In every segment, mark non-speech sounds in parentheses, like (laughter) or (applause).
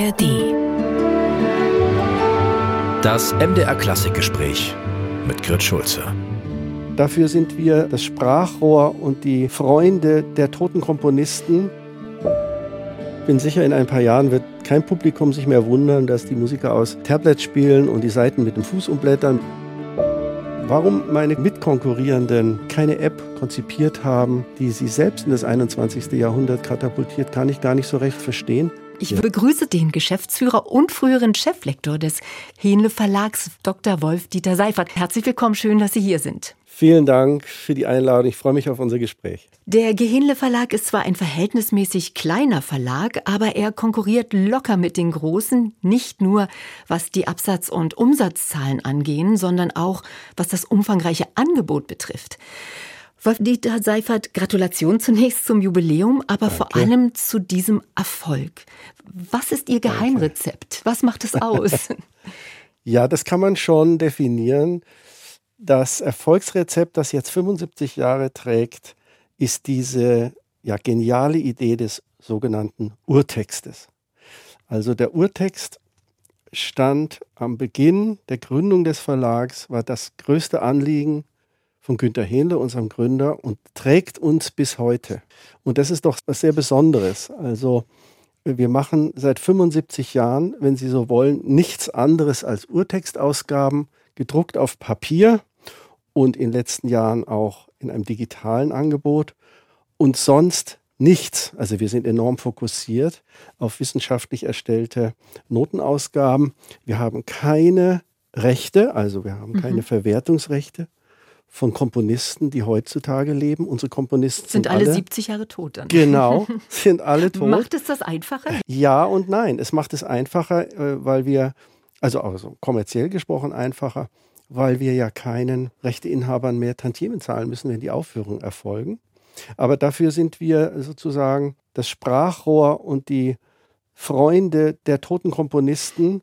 ARD. Das MDR Klassikgespräch mit Grit Schulze. Dafür sind wir das Sprachrohr und die Freunde der toten Komponisten. Ich bin sicher, in ein paar Jahren wird kein Publikum sich mehr wundern, dass die Musiker aus Tablet spielen und die Seiten mit dem Fuß umblättern. Warum meine Mitkonkurrierenden keine App konzipiert haben, die sie selbst in das 21. Jahrhundert katapultiert, kann ich gar nicht so recht verstehen. Ich begrüße den Geschäftsführer und früheren Cheflektor des Hähnle Verlags, Dr. Wolf-Dieter Seifert. Herzlich willkommen, schön, dass Sie hier sind. Vielen Dank für die Einladung. Ich freue mich auf unser Gespräch. Der Gehinle Verlag ist zwar ein verhältnismäßig kleiner Verlag, aber er konkurriert locker mit den großen, nicht nur was die Absatz- und Umsatzzahlen angehen, sondern auch was das umfangreiche Angebot betrifft. Wolf-Dieter Seifert, Gratulation zunächst zum Jubiläum, aber Danke. vor allem zu diesem Erfolg. Was ist Ihr Geheimrezept? Danke. Was macht es aus? (laughs) ja, das kann man schon definieren. Das Erfolgsrezept, das jetzt 75 Jahre trägt, ist diese ja, geniale Idee des sogenannten Urtextes. Also der Urtext stand am Beginn der Gründung des Verlags, war das größte Anliegen von Günter Hähnle, unserem Gründer, und trägt uns bis heute. Und das ist doch was sehr Besonderes. Also wir machen seit 75 Jahren, wenn Sie so wollen, nichts anderes als Urtextausgaben, gedruckt auf Papier und in den letzten Jahren auch in einem digitalen Angebot und sonst nichts. Also wir sind enorm fokussiert auf wissenschaftlich erstellte Notenausgaben. Wir haben keine Rechte, also wir haben keine mhm. Verwertungsrechte von Komponisten, die heutzutage leben. Unsere Komponisten sind, sind alle, alle 70 Jahre tot dann. Genau, (laughs) sind alle tot. Macht es das einfacher? Ja und nein. Es macht es einfacher, äh, weil wir, also, also kommerziell gesprochen einfacher, weil wir ja keinen Rechteinhabern mehr Tantiemen zahlen müssen, wenn die Aufführungen erfolgen. Aber dafür sind wir sozusagen das Sprachrohr und die Freunde der toten Komponisten,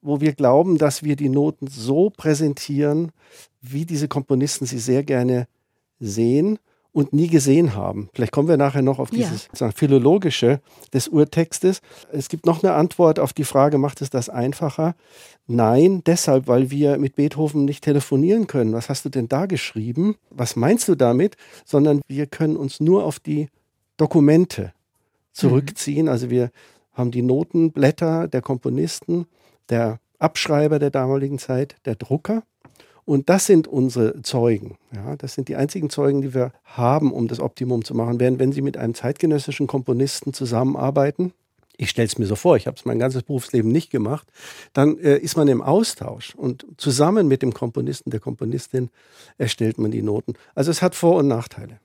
wo wir glauben, dass wir die Noten so präsentieren, wie diese Komponisten sie sehr gerne sehen und nie gesehen haben. Vielleicht kommen wir nachher noch auf dieses ja. Philologische des Urtextes. Es gibt noch eine Antwort auf die Frage, macht es das einfacher? Nein, deshalb, weil wir mit Beethoven nicht telefonieren können. Was hast du denn da geschrieben? Was meinst du damit? Sondern wir können uns nur auf die Dokumente zurückziehen. Mhm. Also wir haben die Notenblätter der Komponisten der Abschreiber der damaligen Zeit, der Drucker. Und das sind unsere Zeugen. Ja, das sind die einzigen Zeugen, die wir haben, um das Optimum zu machen. Während wenn Sie mit einem zeitgenössischen Komponisten zusammenarbeiten, ich stelle es mir so vor, ich habe es mein ganzes Berufsleben nicht gemacht, dann äh, ist man im Austausch und zusammen mit dem Komponisten, der Komponistin erstellt man die Noten. Also es hat Vor- und Nachteile.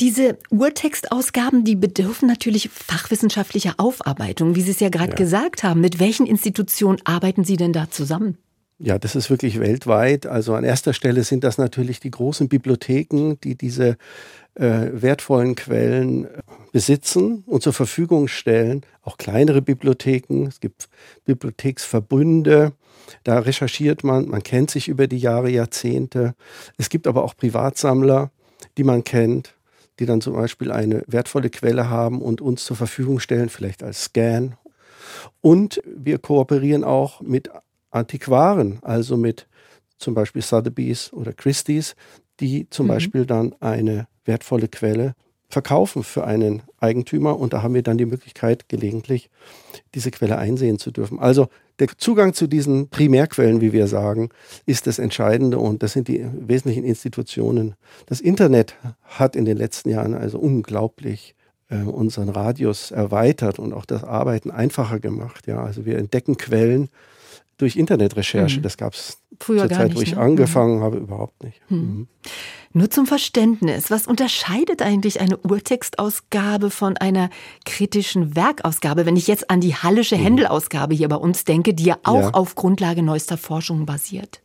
Diese Urtextausgaben, die bedürfen natürlich fachwissenschaftlicher Aufarbeitung, wie Sie es ja gerade ja. gesagt haben. Mit welchen Institutionen arbeiten Sie denn da zusammen? Ja, das ist wirklich weltweit. Also an erster Stelle sind das natürlich die großen Bibliotheken, die diese äh, wertvollen Quellen äh, besitzen und zur Verfügung stellen. Auch kleinere Bibliotheken. Es gibt Bibliotheksverbünde. Da recherchiert man, man kennt sich über die Jahre, Jahrzehnte. Es gibt aber auch Privatsammler, die man kennt die dann zum Beispiel eine wertvolle Quelle haben und uns zur Verfügung stellen, vielleicht als Scan. Und wir kooperieren auch mit Antiquaren, also mit zum Beispiel Sotheby's oder Christie's, die zum mhm. Beispiel dann eine wertvolle Quelle verkaufen für einen Eigentümer und da haben wir dann die Möglichkeit, gelegentlich diese Quelle einsehen zu dürfen. Also der Zugang zu diesen Primärquellen, wie wir sagen, ist das Entscheidende und das sind die wesentlichen Institutionen. Das Internet hat in den letzten Jahren also unglaublich äh, unseren Radius erweitert und auch das Arbeiten einfacher gemacht. Ja, also wir entdecken Quellen, durch Internetrecherche. Mhm. Das gab es zur Zeit, nicht, wo ich ne? angefangen mhm. habe, überhaupt nicht. Mhm. mhm. Nur zum Verständnis, was unterscheidet eigentlich eine Urtextausgabe von einer kritischen Werkausgabe, wenn ich jetzt an die Hallische mhm. Händelausgabe hier bei uns denke, die ja auch ja. auf Grundlage neuester Forschung basiert?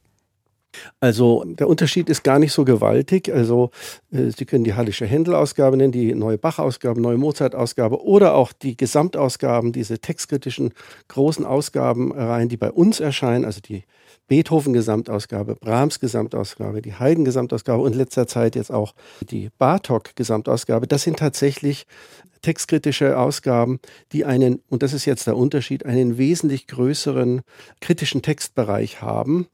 Also der Unterschied ist gar nicht so gewaltig. Also äh, Sie können die Hallische Händel-Ausgabe nennen, die neue Bach-Ausgabe, neue Mozart-Ausgabe oder auch die Gesamtausgaben, diese textkritischen großen Ausgaben rein, die bei uns erscheinen, also die Beethoven-Gesamtausgabe, Brahms-Gesamtausgabe, die Haydn-Gesamtausgabe und in letzter Zeit jetzt auch die Bartok-Gesamtausgabe. Das sind tatsächlich textkritische Ausgaben, die einen, und das ist jetzt der Unterschied, einen wesentlich größeren kritischen Textbereich haben.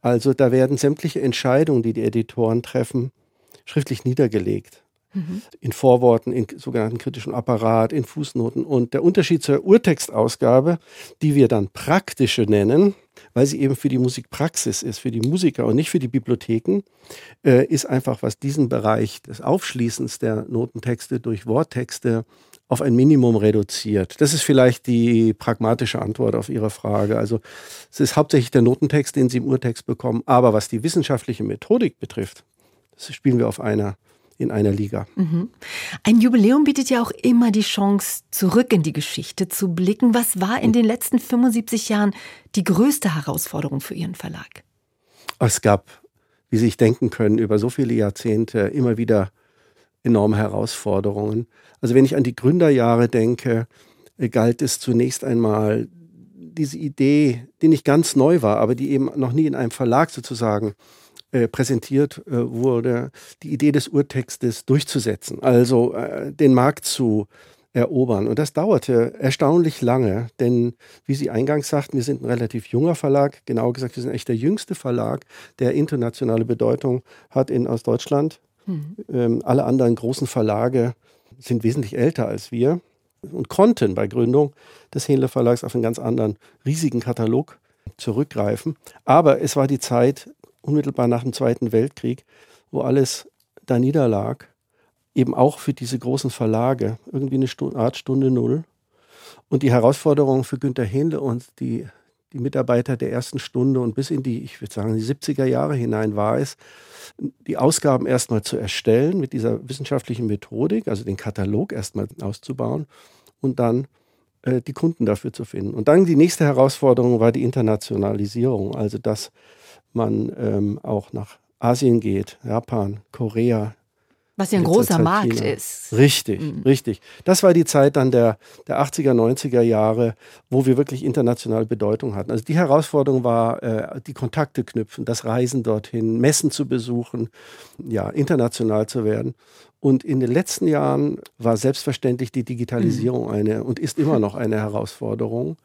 Also da werden sämtliche Entscheidungen, die die Editoren treffen, schriftlich niedergelegt. Mhm. In Vorworten, in sogenannten kritischen Apparat, in Fußnoten. Und der Unterschied zur Urtextausgabe, die wir dann praktische nennen, weil sie eben für die Musikpraxis ist, für die Musiker und nicht für die Bibliotheken, äh, ist einfach, was diesen Bereich des Aufschließens der Notentexte durch Worttexte auf ein Minimum reduziert. Das ist vielleicht die pragmatische Antwort auf Ihre Frage. Also es ist hauptsächlich der Notentext, den Sie im Urtext bekommen. Aber was die wissenschaftliche Methodik betrifft, das spielen wir auf einer in einer Liga. Mhm. Ein Jubiläum bietet ja auch immer die Chance, zurück in die Geschichte zu blicken. Was war in den letzten 75 Jahren die größte Herausforderung für Ihren Verlag? Es gab, wie Sie sich denken können, über so viele Jahrzehnte immer wieder enorme Herausforderungen. Also wenn ich an die Gründerjahre denke, galt es zunächst einmal diese Idee, die nicht ganz neu war, aber die eben noch nie in einem Verlag sozusagen äh, präsentiert äh, wurde, die Idee des Urtextes durchzusetzen, also äh, den Markt zu erobern. Und das dauerte erstaunlich lange, denn wie Sie eingangs sagten, wir sind ein relativ junger Verlag, genau gesagt, wir sind echt der jüngste Verlag, der internationale Bedeutung hat in, aus Deutschland. Mhm. Ähm, alle anderen großen Verlage sind wesentlich älter als wir und konnten bei Gründung des Hähnle Verlags auf einen ganz anderen riesigen Katalog zurückgreifen. Aber es war die Zeit unmittelbar nach dem Zweiten Weltkrieg, wo alles da niederlag, eben auch für diese großen Verlage, irgendwie eine Art Stunde Null. Und die Herausforderung für Günter Hähnle und die, die Mitarbeiter der ersten Stunde und bis in die, ich würde sagen, die 70er Jahre hinein war es, die Ausgaben erstmal zu erstellen mit dieser wissenschaftlichen Methodik, also den Katalog erstmal auszubauen und dann äh, die Kunden dafür zu finden. Und dann die nächste Herausforderung war die Internationalisierung, also dass man ähm, auch nach Asien geht, Japan, Korea. Was ja ein großer Markt ist. Richtig, mhm. richtig. Das war die Zeit dann der, der 80er, 90er Jahre, wo wir wirklich internationale Bedeutung hatten. Also die Herausforderung war, äh, die Kontakte knüpfen, das Reisen dorthin, Messen zu besuchen, ja, international zu werden. Und in den letzten Jahren war selbstverständlich die Digitalisierung mhm. eine und ist immer noch eine Herausforderung.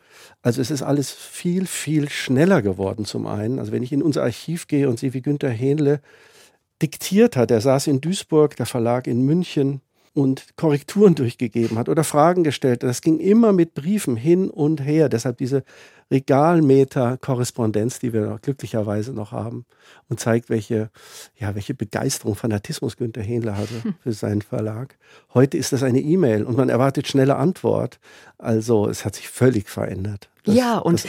Also es ist alles viel, viel schneller geworden zum einen. Also wenn ich in unser Archiv gehe und sehe, wie Günter Hähnle diktiert hat, er saß in Duisburg, der Verlag in München und Korrekturen durchgegeben hat oder Fragen gestellt. Das ging immer mit Briefen hin und her. Deshalb diese Regalmeter-Korrespondenz, die wir glücklicherweise noch haben und zeigt, welche, ja, welche Begeisterung, Fanatismus Günter Hähnle hatte hm. für seinen Verlag. Heute ist das eine E-Mail und man erwartet schnelle Antwort. Also es hat sich völlig verändert. Das, ja, und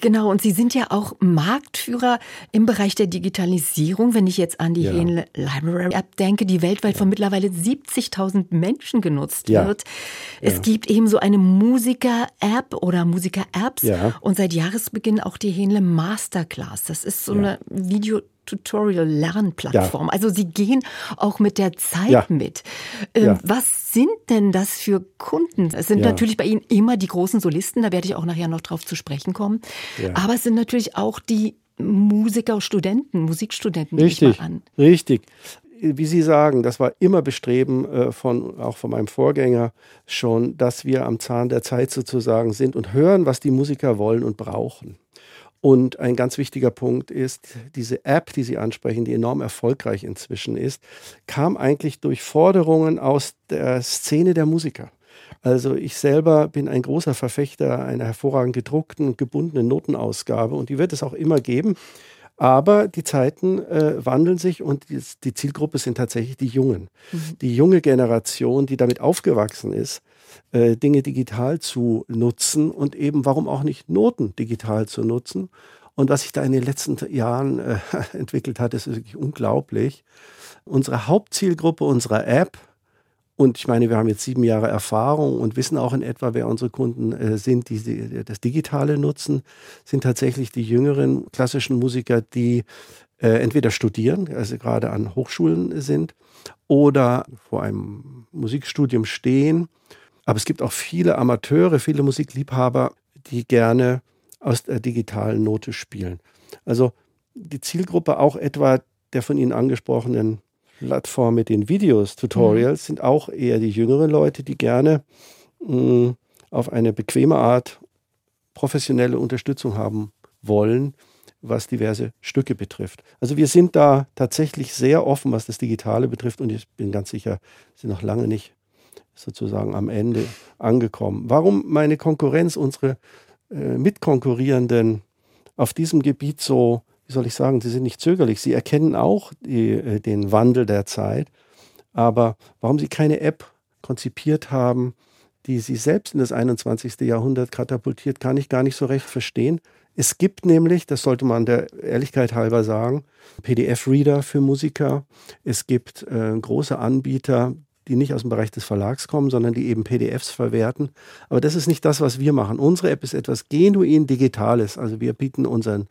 genau, und Sie sind ja auch Marktführer im Bereich der Digitalisierung. Wenn ich jetzt an die ja. Hähnle Library App denke, die weltweit ja. von mittlerweile 70.000 Menschen genutzt ja. wird. Es gibt eben so eine Musiker-App oder Musiker-Apps und seit Jahresbeginn auch die Hähnle Masterclass. Das ist so eine Video Tutorial-Lernplattform. Ja. Also Sie gehen auch mit der Zeit ja. mit. Ähm, ja. Was sind denn das für Kunden? Es sind natürlich bei Ihnen immer die großen Solisten, da werde ich auch nachher noch drauf zu sprechen kommen. Aber es sind natürlich auch die Musiker, Studenten, Musikstudenten, richtig, ich mal an. Richtig. Wie Sie sagen, das war immer Bestreben äh, von auch von meinem Vorgänger schon, dass wir am Zahn der Zeit sozusagen sind und hören, was die Musiker wollen und brauchen. Und ein ganz wichtiger Punkt ist, diese App, die Sie ansprechen, die enorm erfolgreich inzwischen ist, kam eigentlich durch Forderungen aus der Szene der Musiker. Also ich selber bin ein großer Verfechter einer hervorragend gedruckten und gebundenen Notenausgabe und die wird es auch immer geben. Aber die Zeiten äh, wandeln sich und die, die, Zielgruppe sind tatsächlich die Jungen. Mhm. Die junge Generation, die damit aufgewachsen ist, äh, Dinge digital zu nutzen und eben warum auch nicht Noten digital zu nutzen. Und was sich da in den letzten Jahren äh, (laughs) entwickelt hat, ist wirklich unglaublich. Unsere Hauptzielgruppe unserer App, und ich meine, wir haben jetzt sieben Jahre Erfahrung und wissen auch in etwa, wer unsere Kunden äh, sind, die, die das Digitale nutzen, sind tatsächlich die jüngeren klassischen Musiker, die äh, entweder studieren, also gerade an Hochschulen sind, oder vor einem Musikstudium stehen aber es gibt auch viele Amateure, viele Musikliebhaber, die gerne aus der digitalen Note spielen. Also die Zielgruppe auch etwa der von Ihnen angesprochenen Plattform mit den Videos, Tutorials, mhm. sind auch eher die jüngeren Leute, die gerne mh, mm, auf eine bequeme Art professionelle Unterstützung haben wollen, was diverse Stücke betrifft. Also wir sind da tatsächlich sehr offen, was das Digitale betrifft und ich bin ganz sicher, sind noch lange nicht sozusagen am Ende angekommen. Warum meine Konkurrenz, unsere äh, Mitkonkurrierenden auf diesem Gebiet so, wie soll ich sagen, sie sind nicht zögerlich, sie erkennen auch die, äh, den Wandel der Zeit, aber warum sie keine App konzipiert haben, die sie selbst in das 21. Jahrhundert katapultiert, kann ich gar nicht so recht verstehen. Es gibt nämlich, das sollte man der Ehrlichkeit halber sagen, PDF-Reader für Musiker. Es gibt äh, große Anbieter, die nicht aus dem Bereich des Verlags kommen, sondern die eben PDFs verwerten. Aber das ist nicht das, was wir machen. Unsere App ist etwas genuin Digitales. Also wir bieten unseren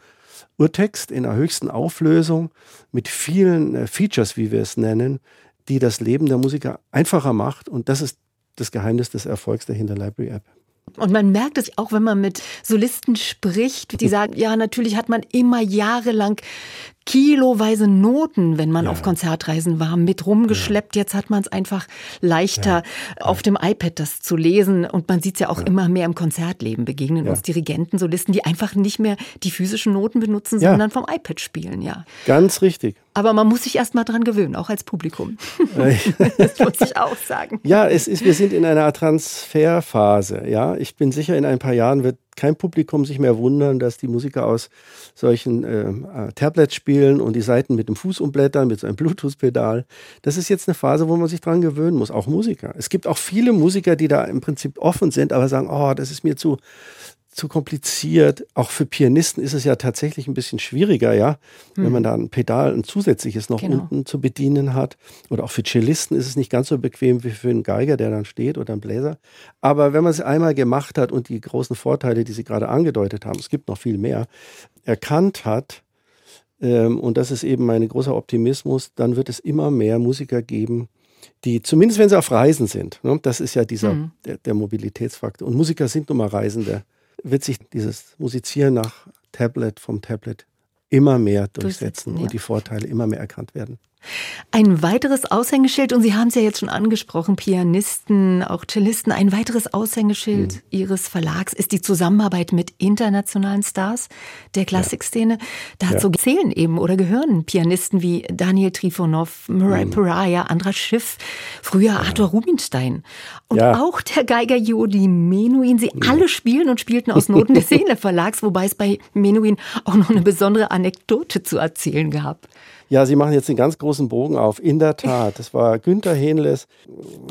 Urtext in der höchsten Auflösung mit vielen äh, Features, wie wir es nennen, die das Leben der Musiker einfacher macht. Und das ist das Geheimnis des Erfolgs der Hinterlibrary App. Und man merkt es auch, wenn man mit Solisten spricht, die sagen, ja, natürlich hat man immer jahrelang kiloweise Noten, wenn man ja. auf Konzertreisen war, mit rumgeschleppt. Ja. Jetzt hat man es einfach leichter, ja. auf dem iPad das zu lesen. Und man sieht es ja auch immer mehr im Konzertleben. Begegnen uns Dirigenten, Solisten, die einfach nicht mehr die physischen Noten benutzen, sondern vom iPad spielen, ja. Ganz richtig. Aber man muss sich erst mal dran gewöhnen, auch als Publikum. (laughs) das muss ich auch sagen. Ja, es ist, wir sind in einer Transferphase. Ja, ich bin sicher, in ein paar Jahren wird kein Publikum sich mehr wundern, dass die Musiker aus solchen äh, äh, Tablets spielen und die Seiten mit dem Fuß umblättern, mit so einem Bluetooth-Pedal. Das ist jetzt eine Phase, wo man sich dran gewöhnen muss, auch Musiker. Es gibt auch viele Musiker, die da im Prinzip offen sind, aber sagen, oh, das ist mir zu, zu kompliziert. Auch für Pianisten ist es ja tatsächlich ein bisschen schwieriger, ja, hm. wenn man da ein Pedal, ein zusätzliches noch genau. unten zu bedienen hat. Oder auch für Cellisten ist es nicht ganz so bequem wie für einen Geiger, der dann steht oder einen Bläser. Aber wenn man es einmal gemacht hat und die großen Vorteile, die Sie gerade angedeutet haben, es gibt noch viel mehr, erkannt hat, ähm, und das ist eben mein großer Optimismus, dann wird es immer mehr Musiker geben, die, zumindest wenn sie auf Reisen sind, ne, das ist ja dieser, mhm. der, der Mobilitätsfaktor. Und Musiker sind nun mal Reisende wird sich dieses Musizieren nach Tablet vom Tablet immer mehr durchsetzen ja. und die Vorteile immer mehr erkannt werden. Ein weiteres Aushängeschild, und Sie haben es ja jetzt schon angesprochen, Pianisten, auch Cellisten, ein weiteres Aushängeschild mhm. Ihres Verlags ist die Zusammenarbeit mit internationalen Stars der Klassikszene. Dazu ja. zählen eben oder gehören Pianisten wie Daniel Trifonov, Murray mhm. Pariah, Andras Schiff, früher ja. Arthur Rubinstein und ja. auch der Geiger Jodi Menuhin. Sie alle spielen und spielten aus Noten des (laughs) Seele Verlags, wobei es bei Menuhin auch noch eine besondere Anekdote zu erzählen gab. Ja, Sie machen jetzt einen ganz großen Bogen auf. In der Tat, das war Günther Henles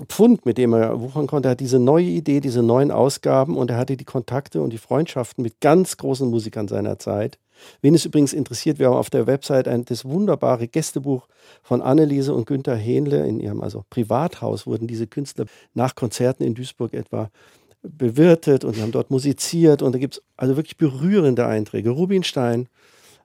Pfund, mit dem er wuchern konnte. Er hat diese neue Idee, diese neuen Ausgaben und er hatte die Kontakte und die Freundschaften mit ganz großen Musikern seiner Zeit. Wen es übrigens interessiert, wir haben auf der Website ein, das wunderbare Gästebuch von Anneliese und Günther Hähnle. In ihrem also Privathaus wurden diese Künstler nach Konzerten in Duisburg etwa bewirtet und sie haben dort musiziert und da gibt es also wirklich berührende Einträge. Rubinstein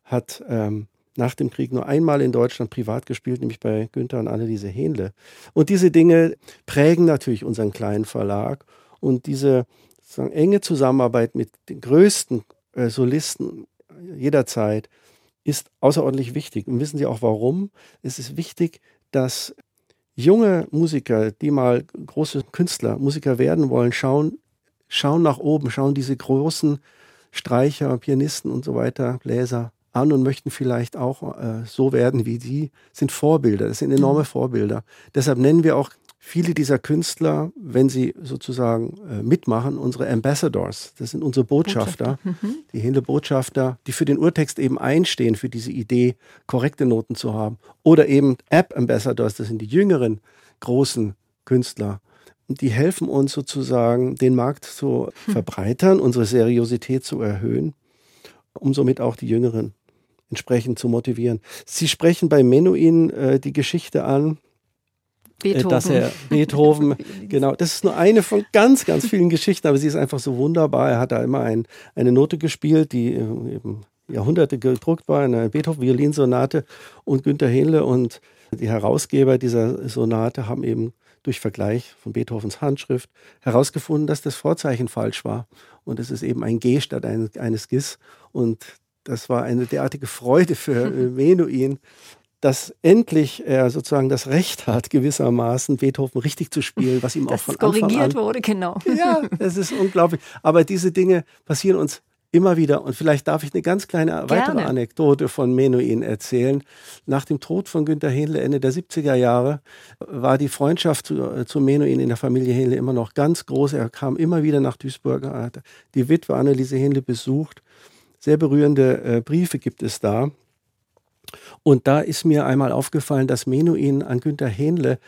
hat ähm, nach dem Krieg nur einmal in Deutschland privat gespielt, nämlich bei Günther und Anneliese Hähnle. Und diese Dinge prägen natürlich unseren kleinen Verlag und diese enge Zusammenarbeit mit den größten äh, Solisten jeder Zeit ist außerordentlich wichtig. Und wissen Sie auch warum? Es ist wichtig, dass junge Musiker, die mal große Künstler, Musiker werden wollen, schauen, schauen nach oben, schauen diese großen Streicher, Pianisten und so weiter, Bläser an und möchten vielleicht auch äh, so werden wie die, sind Vorbilder. Das sind enorme mhm. Vorbilder. Deshalb nennen wir auch viele dieser Künstler, wenn sie sozusagen äh, mitmachen, unsere Ambassadors. Das sind unsere Botschafter, Botschafter. Mhm. die Hände Botschafter, die für den Urtext eben einstehen, für diese Idee, korrekte Noten zu haben. Oder eben App Ambassadors, das sind die jüngeren großen Künstler. Die helfen uns sozusagen, den Markt zu hm. verbreitern, unsere Seriosität zu erhöhen, um somit auch die Jüngeren entsprechend zu motivieren. Sie sprechen bei Menuhin äh, die Geschichte an, äh, Beethoven. dass er Beethoven, (laughs) genau, das ist nur eine von ganz, ganz vielen Geschichten, aber sie ist einfach so wunderbar. Er hat da immer ein, eine Note gespielt, die äh, eben Jahrhunderte gedruckt war, eine Beethoven-Violinsonate und Günter Hähnle und die Herausgeber dieser Sonate haben eben durch Vergleich von Beethovens Handschrift herausgefunden, dass das Vorzeichen falsch war. Und es ist eben ein G statt eines, eines Gis. Und das war eine derartige Freude für äh, (laughs) Menuhin. dass endlich er sozusagen das Recht hat, gewissermaßen Beethoven richtig zu spielen, was ihm auch von korrigiert Anfang an wurde, genau. Ja, es ist unglaublich. Aber diese Dinge passieren uns immer wieder. Und vielleicht darf ich eine ganz kleine weitere Gerne. Anekdote von Menuhin erzählen. Nach dem Tod von Günter Hähnle Ende der 70er Jahre war die Freundschaft zu, äh, zu Menuhin in der Familie Hähnle immer noch ganz groß. Er kam immer wieder nach Duisburg, hat die Witwe Anneliese Hähnle besucht. Sehr berührende äh, Briefe gibt es da. Und da ist mir einmal aufgefallen, dass Menuhin an Günter Hähnle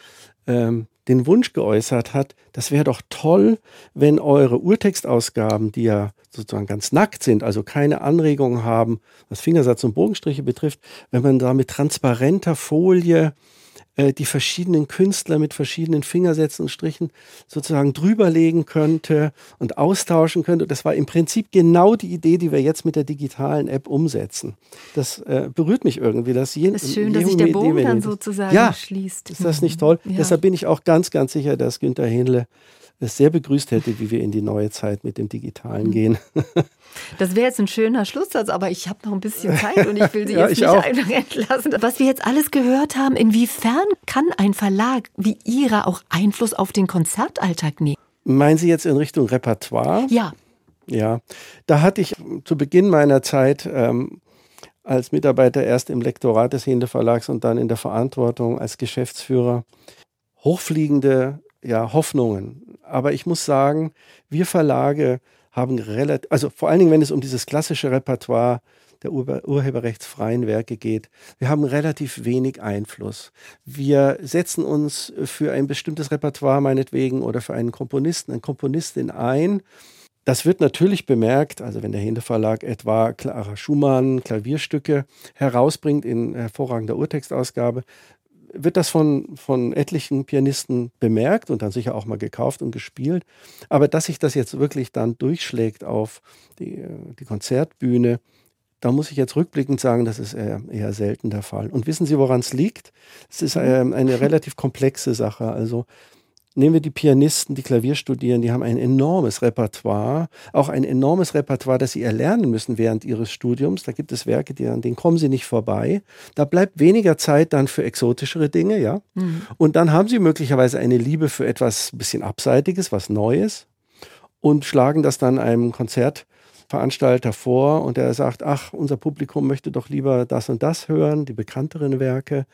ähm, den Wunsch geäußert hat, das wäre doch toll, wenn eure Urtextausgaben, die ja sozusagen ganz nackt sind, also keine Anregungen haben, was Fingersatz und Bogenstriche betrifft, wenn man da mit transparenter Folie äh, die verschiedenen Künstler mit verschiedenen Fingersätzen und Strichen sozusagen drüberlegen könnte und austauschen könnte. Das war im Prinzip genau die Idee, die wir jetzt mit der digitalen App umsetzen. Das äh, berührt mich irgendwie. Dass je, Es ist schön, dass sich der Bogen dann sozusagen ja, schließt. Ist das nicht toll? Ja. Deshalb bin ich auch ganz, ganz sicher, dass Günter Hähnle sehr begrüßt hätte, wie wir in die neue Zeit mit dem Digitalen gehen. (laughs) Das wäre jetzt ein schöner Schlusssatz, aber ich habe noch ein bisschen (laughs) Zeit und ich will Sie Ja, jetzt ich nicht auch. einfach entlassen. Was wir jetzt alles gehört haben, inwiefern kann ein Verlag wie Ihrer auch Einfluss auf den Konzertalltag nehmen? Meinen Sie jetzt in Richtung Repertoire? Ja, Ja, da hatte ich zu Beginn meiner Zeit ähm, als Mitarbeiter erst im Lektorat des Hinde Verlags und dann in der Verantwortung als Geschäftsführer hochfliegende ja, Hoffnungen. Aber ich muss sagen, wir Verlage haben relativ, also vor allen Dingen, wenn es um dieses klassische Repertoire der Ur urheberrechtsfreien Werke geht, wir haben relativ wenig Einfluss. Wir setzen uns für ein bestimmtes Repertoire meinetwegen oder für einen Komponisten, eine Komponistin ein. Das wird natürlich bemerkt, also wenn der Hinde Verlag etwa Clara Schumann Klavierstücke herausbringt in hervorragender Urtextausgabe, wird das von, von etlichen Pianisten bemerkt und dann sicher auch mal gekauft und gespielt. Aber dass sich das jetzt wirklich dann durchschlägt auf die, äh, die Konzertbühne, da muss ich jetzt rückblickend sagen, das ist eher, eher selten der Fall. Und wissen Sie, woran es liegt? Es ist ähm, eine relativ komplexe Sache. Also Nehmen wir die Pianisten, die Klavier studieren, die haben ein enormes Repertoire, auch ein enormes Repertoire, das sie erlernen müssen während ihres Studiums. Da gibt es Werke, die, an denen kommen sie nicht vorbei. Da bleibt weniger Zeit dann für exotischere Dinge, ja. Mhm. Und dann haben sie möglicherweise eine Liebe für etwas ein bisschen Abseitiges, was Neues und schlagen das dann einem Konzertveranstalter vor und er sagt, ach, unser Publikum möchte doch lieber das und das hören, die bekannteren Werke.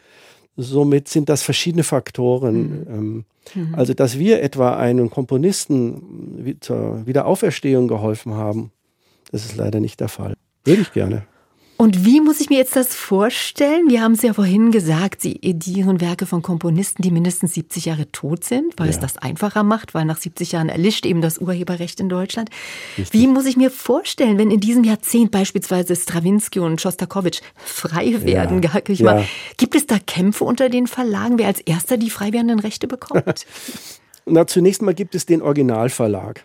Somit sind das verschiedene Faktoren. Ähm, Mhm. Also, dass wir etwa einen Komponisten wie- zur Wiederauferstehung geholfen haben, das ist leider nicht der Fall. Würde ich gerne. Und wie muss ich mir jetzt das vorstellen? Wir haben es ja vorhin gesagt, Sie edieren Werke von Komponisten, die mindestens 70 Jahre tot sind, weil es Ja. das einfacher macht, weil nach 70 Jahren erlischt eben das Urheberrecht in Deutschland. Wie muss ich mir vorstellen, wenn in diesem Jahrzehnt beispielsweise Stravinsky und Schostakowitsch frei werden, Ja. ich Ja. mal. Gibt es da Kämpfe unter den Verlagen, wer als erster die frei werdenden Rechte bekommt? (laughs) Na, zunächst mal gibt es den Originalverlag.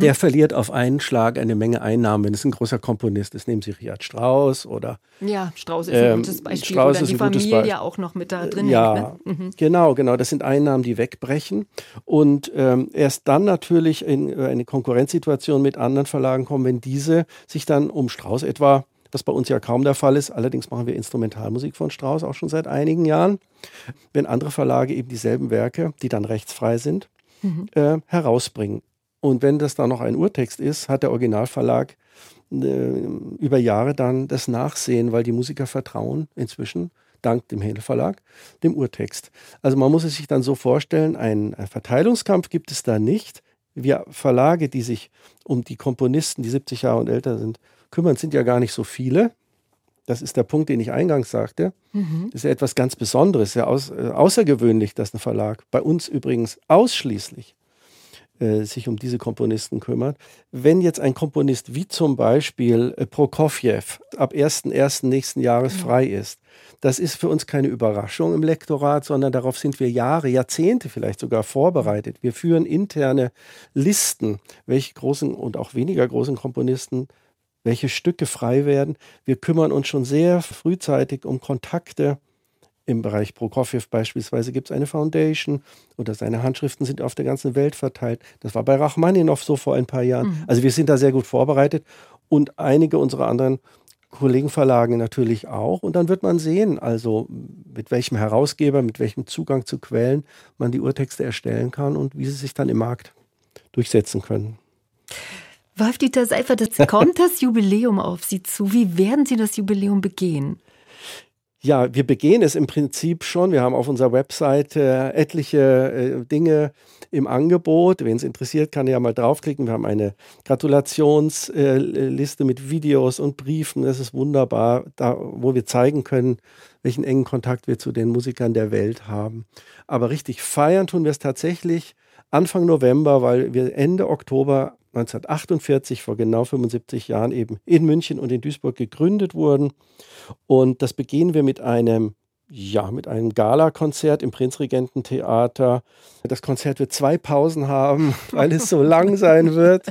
Der verliert auf einen Schlag eine Menge Einnahmen, wenn es ein großer Komponist ist. Nehmen Sie Richard Strauss oder ja, Strauß ist ein Ähm, gutes Beispiel, Strauss wo die Familie Beispiel. auch noch mit da drin Ja, hängt. Ne? Mhm. genau, genau. Das sind Einnahmen, die wegbrechen. Und ähm, erst dann natürlich in äh, eine Konkurrenzsituation mit anderen Verlagen kommen, wenn diese sich dann um Strauss etwa, was bei uns ja kaum der Fall ist, allerdings machen wir Instrumentalmusik von Strauss auch schon seit einigen Jahren, wenn andere Verlage eben dieselben Werke, die dann rechtsfrei sind, äh, herausbringen. Und wenn das dann noch ein Urtext ist, hat der Originalverlag äh, über Jahre dann das Nachsehen, weil die Musiker vertrauen inzwischen, dank dem Händel Verlag, dem Urtext. Also man muss es sich dann so vorstellen, einen Verteilungskampf gibt es da nicht. Wir Verlage, die sich um die Komponisten, die 70 Jahre und älter sind, kümmern, sind ja gar nicht so viele. Das ist der Punkt, den ich eingangs sagte. Das ist ja etwas ganz Besonderes, ja äh, außergewöhnlich, dass ein Verlag, bei uns übrigens ausschließlich, äh, sich um diese Komponisten kümmert. Wenn jetzt ein Komponist wie zum Beispiel äh, Prokofjew ab 1.1. nächsten Jahres frei ist, das ist für uns keine Überraschung im Lektorat, sondern darauf sind wir Jahre, Jahrzehnte vielleicht sogar vorbereitet. Wir führen interne Listen, welche großen und auch weniger großen Komponisten welche Stücke frei werden. Wir kümmern uns schon sehr frühzeitig um Kontakte. Im Bereich Prokofjew beispielsweise gibt es eine Foundation oder seine Handschriften sind auf der ganzen Welt verteilt. Das war bei Rachmaninow so vor ein paar Jahren. Also wir sind da sehr gut vorbereitet und einige unserer anderen Kollegenverlagen natürlich auch. Und dann wird man sehen, also mit welchem Herausgeber, mit welchem Zugang zu Quellen man die Urtexte erstellen kann und wie sie sich dann im Markt durchsetzen können. Wolf-Dieter Seifert, jetzt (laughs) kommt das Jubiläum auf Sie zu. Wie werden Sie das Jubiläum begehen? Ja, wir begehen es im Prinzip schon. Wir haben auf unserer Website äh, etliche äh, Dinge im Angebot. Wen es interessiert, kann ja mal draufklicken. Wir haben eine Gratulationsliste äh, mit Videos und Briefen. Das ist wunderbar, da, wo wir zeigen können, welchen engen Kontakt wir zu den Musikern der Welt haben. Aber richtig feiern tun wir es tatsächlich Anfang November, weil wir Ende Oktober 1948 vor genau 75 Jahren eben in München und in Duisburg gegründet wurden. Und das beginnen wir mit einem ja, mit einem Gala-Konzert im Prinzregententheater. Das Konzert wird zwei Pausen haben, (laughs) weil es so lang sein wird.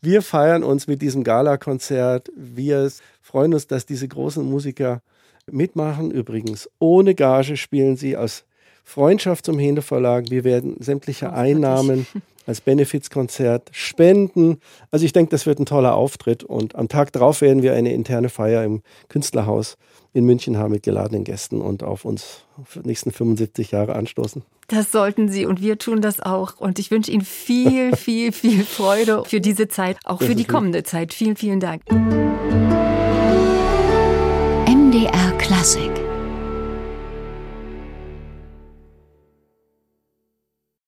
Wir feiern uns mit diesem Gala-Konzert. Wir freuen uns, dass diese großen Musiker mitmachen. Übrigens, ohne Gage spielen sie aus Freundschaft zum Hende Verlag. Wir werden sämtliche Einnahmen (laughs) als Benefizkonzert spenden. Also ich denke, das wird ein toller Auftritt und am Tag darauf werden wir eine interne Feier im Künstlerhaus in München haben mit geladenen Gästen und auf uns für die nächsten 75 Jahre anstoßen. Das sollten Sie und wir tun das auch. Und ich wünsche Ihnen viel, (laughs) viel, viel Freude für diese Zeit, auch für die kommende Zeit. Vielen, vielen Dank. MDR Klassik